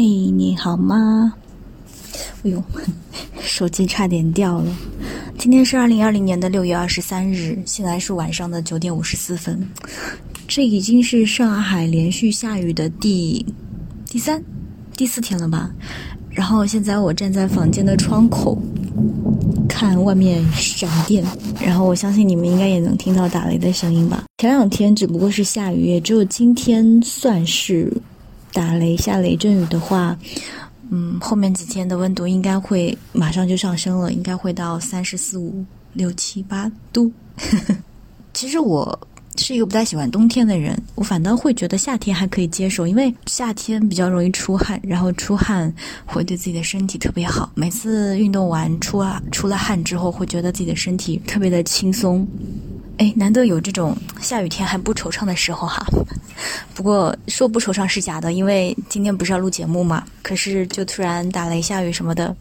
嘿，你好吗？哎呦，手机差点掉了。今天是二零二零年的六月二十三日，现在是晚上的九点五十四分。这已经是上海连续下雨的第第三、第四天了吧？然后现在我站在房间的窗口，看外面闪电，然后我相信你们应该也能听到打雷的声音吧？前两天只不过是下雨，也只有今天算是打雷下雷阵雨的话。嗯，后面几天的温度应该会马上就上升了，应该会到三十四五六七八度。其实我是一个不太喜欢冬天的人，我反倒会觉得夏天还可以接受，因为夏天比较容易出汗，然后出汗会对自己的身体特别好。每次运动完出啊出了汗之后，会觉得自己的身体特别的轻松。哎，难得有这种下雨天还不惆怅的时候哈。不过说不惆怅是假的，因为今天不是要录节目嘛。可是就突然打雷下雨什么的，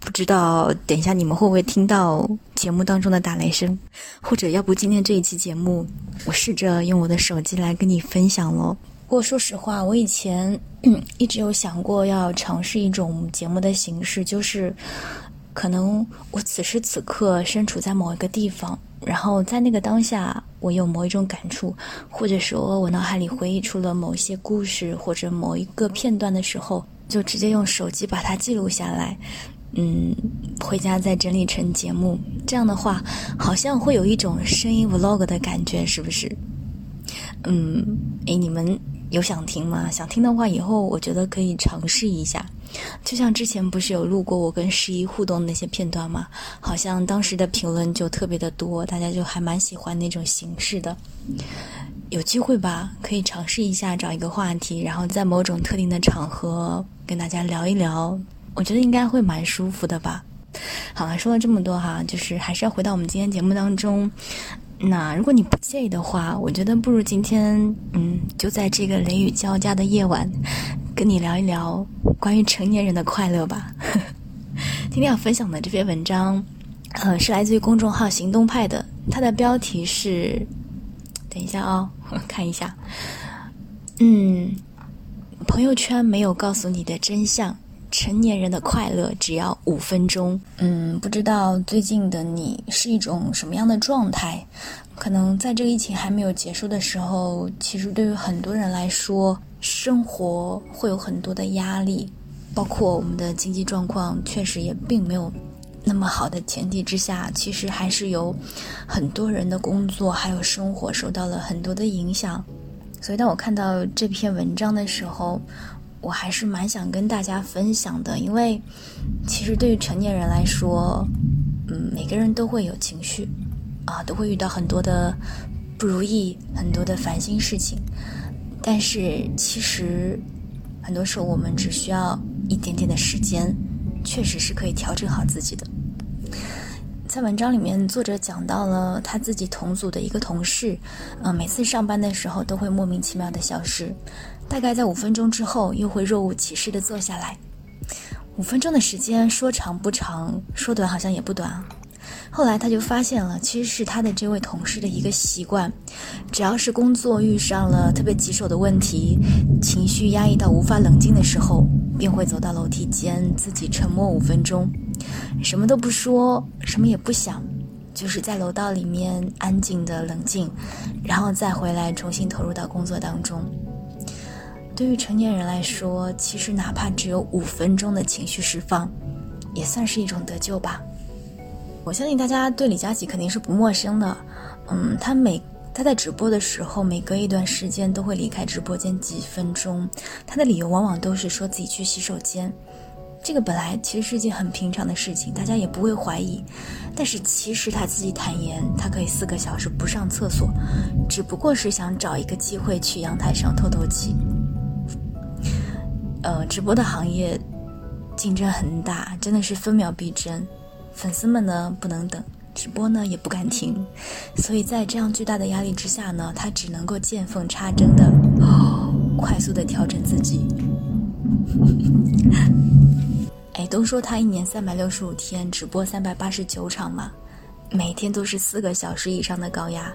不知道等一下你们会不会听到节目当中的打雷声？或者要不今天这一期节目，我试着用我的手机来跟你分享喽。不过说实话，我以前 一直有想过要尝试一种节目的形式，就是可能我此时此刻身处在某一个地方。然后在那个当下，我有某一种感触，或者说我脑海里回忆出了某些故事或者某一个片段的时候，就直接用手机把它记录下来，嗯，回家再整理成节目。这样的话，好像会有一种声音 vlog 的感觉，是不是？嗯，诶，你们有想听吗？想听的话，以后我觉得可以尝试一下。就像之前不是有录过我跟十一互动的那些片段吗？好像当时的评论就特别的多，大家就还蛮喜欢那种形式的。有机会吧，可以尝试一下找一个话题，然后在某种特定的场合跟大家聊一聊，我觉得应该会蛮舒服的吧。好了，说了这么多哈，就是还是要回到我们今天节目当中。那如果你不介意的话，我觉得不如今天，嗯，就在这个雷雨交加的夜晚，跟你聊一聊关于成年人的快乐吧。今天要分享的这篇文章，呃，是来自于公众号行动派的，它的标题是，等一下啊，我 看一下，嗯，朋友圈没有告诉你的真相。成年人的快乐只要五分钟。嗯，不知道最近的你是一种什么样的状态？可能在这个疫情还没有结束的时候，其实对于很多人来说，生活会有很多的压力，包括我们的经济状况确实也并没有那么好的前提之下，其实还是有很多人的工作还有生活受到了很多的影响。所以，当我看到这篇文章的时候，我还是蛮想跟大家分享的，因为其实对于成年人来说，嗯，每个人都会有情绪，啊，都会遇到很多的不如意，很多的烦心事情。但是其实很多时候我们只需要一点点的时间，确实是可以调整好自己的。在文章里面，作者讲到了他自己同组的一个同事，嗯，每次上班的时候都会莫名其妙的消失，大概在五分钟之后又会若无其事的坐下来。五分钟的时间说长不长，说短好像也不短啊。后来他就发现了，其实是他的这位同事的一个习惯，只要是工作遇上了特别棘手的问题，情绪压抑到无法冷静的时候，便会走到楼梯间自己沉默五分钟。什么都不说，什么也不想，就是在楼道里面安静的冷静，然后再回来重新投入到工作当中。对于成年人来说，其实哪怕只有五分钟的情绪释放，也算是一种得救吧。我相信大家对李佳琦肯定是不陌生的，嗯，他每他在直播的时候，每隔一段时间都会离开直播间几分钟，他的理由往往都是说自己去洗手间。这个本来其实是一件很平常的事情，大家也不会怀疑。但是其实他自己坦言，他可以四个小时不上厕所，只不过是想找一个机会去阳台上透透气。呃，直播的行业竞争很大，真的是分秒必争。粉丝们呢不能等，直播呢也不敢停，所以在这样巨大的压力之下呢，他只能够见缝插针的 快速的调整自己。哎，都说他一年三百六十五天直播三百八十九场嘛，每天都是四个小时以上的高压，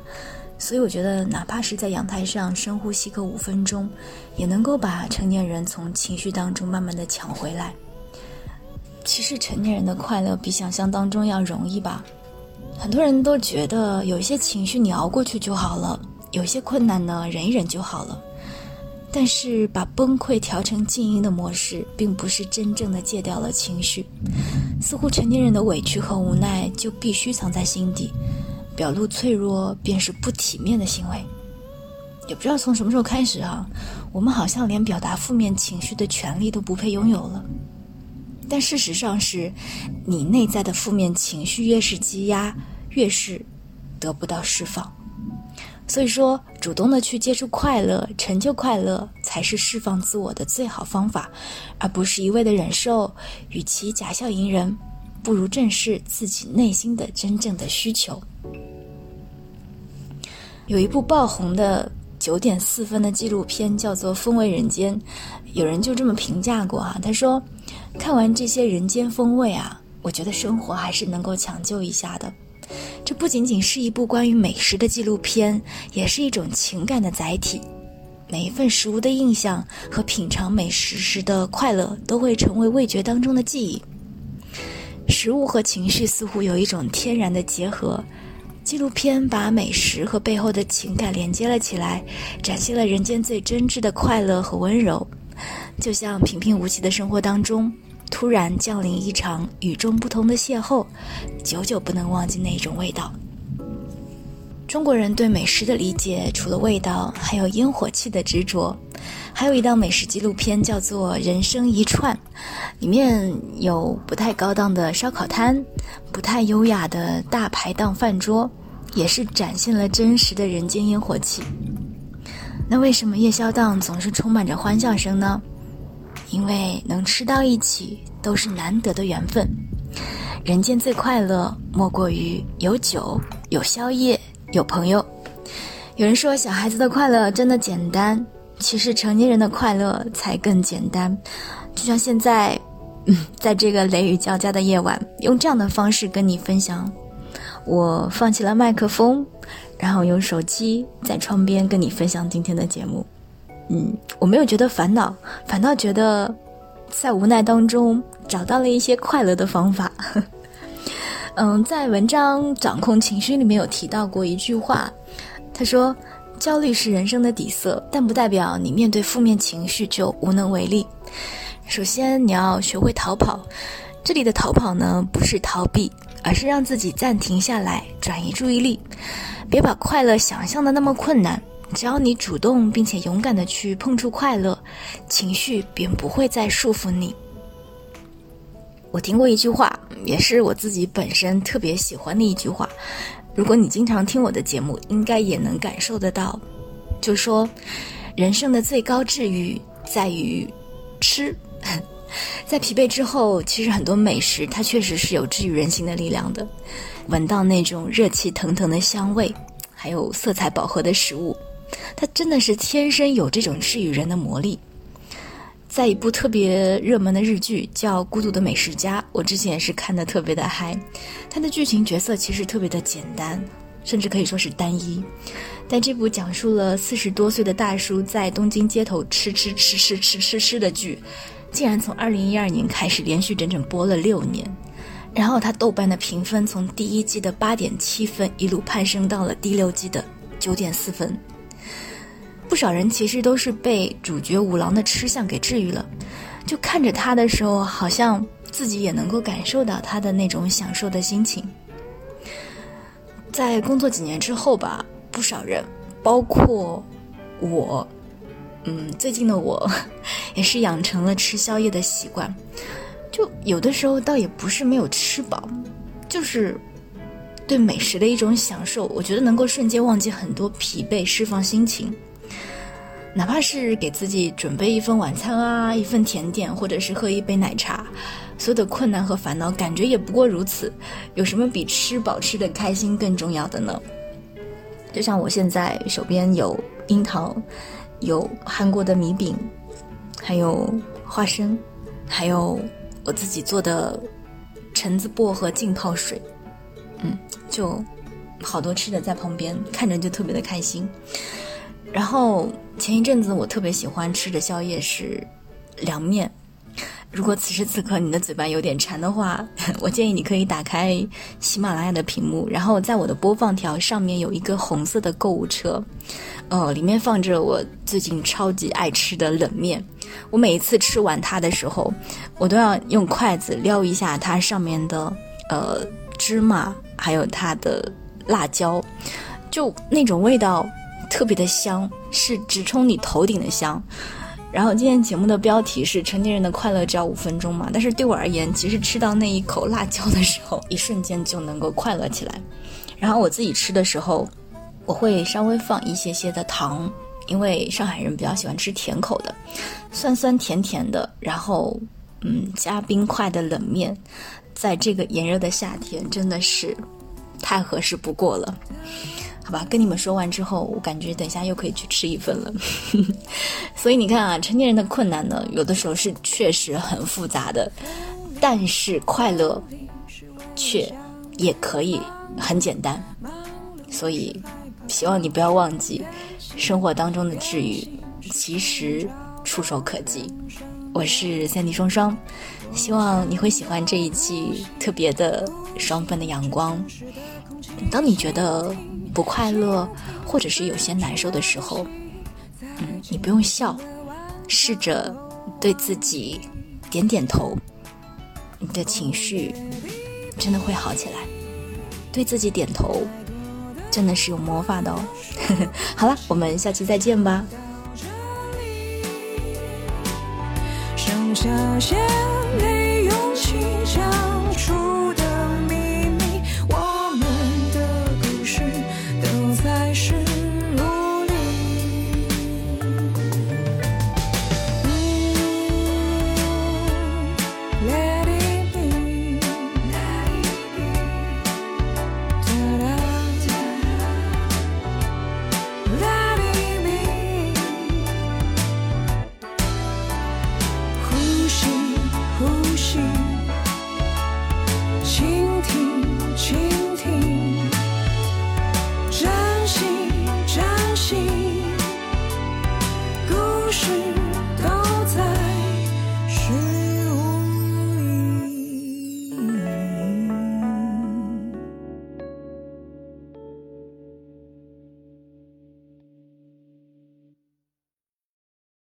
所以我觉得，哪怕是在阳台上深呼吸个五分钟，也能够把成年人从情绪当中慢慢的抢回来。其实，成年人的快乐比想象当中要容易吧？很多人都觉得有一些情绪你熬过去就好了，有一些困难呢忍一忍就好了。但是，把崩溃调成静音的模式，并不是真正的戒掉了情绪。似乎成年人的委屈和无奈就必须藏在心底。表露脆弱便是不体面的行为，也不知道从什么时候开始啊，我们好像连表达负面情绪的权利都不配拥有了。但事实上是，你内在的负面情绪越是积压，越是得不到释放。所以说，主动的去接触快乐、成就快乐，才是释放自我的最好方法，而不是一味的忍受。与其假笑迎人，不如正视自己内心的真正的需求。有一部爆红的九点四分的纪录片，叫做《风味人间》，有人就这么评价过哈，他说：“看完这些人间风味啊，我觉得生活还是能够抢救一下的。这不仅仅是一部关于美食的纪录片，也是一种情感的载体。每一份食物的印象和品尝美食时的快乐，都会成为味觉当中的记忆。食物和情绪似乎有一种天然的结合。”纪录片把美食和背后的情感连接了起来，展现了人间最真挚的快乐和温柔，就像平平无奇的生活当中，突然降临一场与众不同的邂逅，久久不能忘记那种味道。中国人对美食的理解，除了味道，还有烟火气的执着。还有一档美食纪录片叫做《人生一串》，里面有不太高档的烧烤摊，不太优雅的大排档饭桌。也是展现了真实的人间烟火气。那为什么夜宵档总是充满着欢笑声呢？因为能吃到一起都是难得的缘分。人间最快乐莫过于有酒、有宵夜、有朋友。有人说小孩子的快乐真的简单，其实成年人的快乐才更简单。就像现在，嗯，在这个雷雨交加的夜晚，用这样的方式跟你分享。我放弃了麦克风，然后用手机在窗边跟你分享今天的节目。嗯，我没有觉得烦恼，反倒觉得在无奈当中找到了一些快乐的方法。嗯，在文章《掌控情绪》里面有提到过一句话，他说：“焦虑是人生的底色，但不代表你面对负面情绪就无能为力。首先，你要学会逃跑。这里的逃跑呢，不是逃避。”而是让自己暂停下来，转移注意力，别把快乐想象的那么困难。只要你主动并且勇敢的去碰触快乐，情绪便不会再束缚你。我听过一句话，也是我自己本身特别喜欢的一句话。如果你经常听我的节目，应该也能感受得到，就说人生的最高治愈在于吃。在疲惫之后，其实很多美食它确实是有治愈人心的力量的。闻到那种热气腾腾的香味，还有色彩饱和的食物，它真的是天生有这种治愈人的魔力。在一部特别热门的日剧叫《孤独的美食家》，我之前也是看的特别的嗨。它的剧情角色其实特别的简单，甚至可以说是单一。但这部讲述了四十多岁的大叔在东京街头吃吃吃吃吃吃吃的剧。竟然从二零一二年开始连续整整播了六年，然后他豆瓣的评分从第一季的八点七分一路攀升到了第六季的九点四分。不少人其实都是被主角五郎的吃相给治愈了，就看着他的时候，好像自己也能够感受到他的那种享受的心情。在工作几年之后吧，不少人，包括我。嗯，最近的我，也是养成了吃宵夜的习惯。就有的时候倒也不是没有吃饱，就是对美食的一种享受。我觉得能够瞬间忘记很多疲惫，释放心情。哪怕是给自己准备一份晚餐啊，一份甜点，或者是喝一杯奶茶，所有的困难和烦恼，感觉也不过如此。有什么比吃饱吃的开心更重要的呢？就像我现在手边有樱桃。有韩国的米饼，还有花生，还有我自己做的橙子薄荷浸泡水，嗯，就好多吃的在旁边，看着就特别的开心。然后前一阵子我特别喜欢吃的宵夜是凉面。如果此时此刻你的嘴巴有点馋的话，我建议你可以打开喜马拉雅的屏幕，然后在我的播放条上面有一个红色的购物车，呃，里面放着我最近超级爱吃的冷面。我每一次吃完它的时候，我都要用筷子撩一下它上面的呃芝麻，还有它的辣椒，就那种味道特别的香，是直冲你头顶的香。然后今天节目的标题是“成年人的快乐只要五分钟”嘛，但是对我而言，其实吃到那一口辣椒的时候，一瞬间就能够快乐起来。然后我自己吃的时候，我会稍微放一些些的糖，因为上海人比较喜欢吃甜口的，酸酸甜甜的。然后，嗯，加冰块的冷面，在这个炎热的夏天，真的是太合适不过了。好吧，跟你们说完之后，我感觉等一下又可以去吃一份了。所以你看啊，成年人的困难呢，有的时候是确实很复杂的，但是快乐却也可以很简单。所以希望你不要忘记，生活当中的治愈其实触手可及。我是三 D 双双，希望你会喜欢这一期特别的双份的阳光。当你觉得。不快乐，或者是有些难受的时候，嗯，你不用笑，试着对自己点点头，你的情绪真的会好起来。对自己点头，真的是有魔法的哦。好了，我们下期再见吧。剩下些没勇气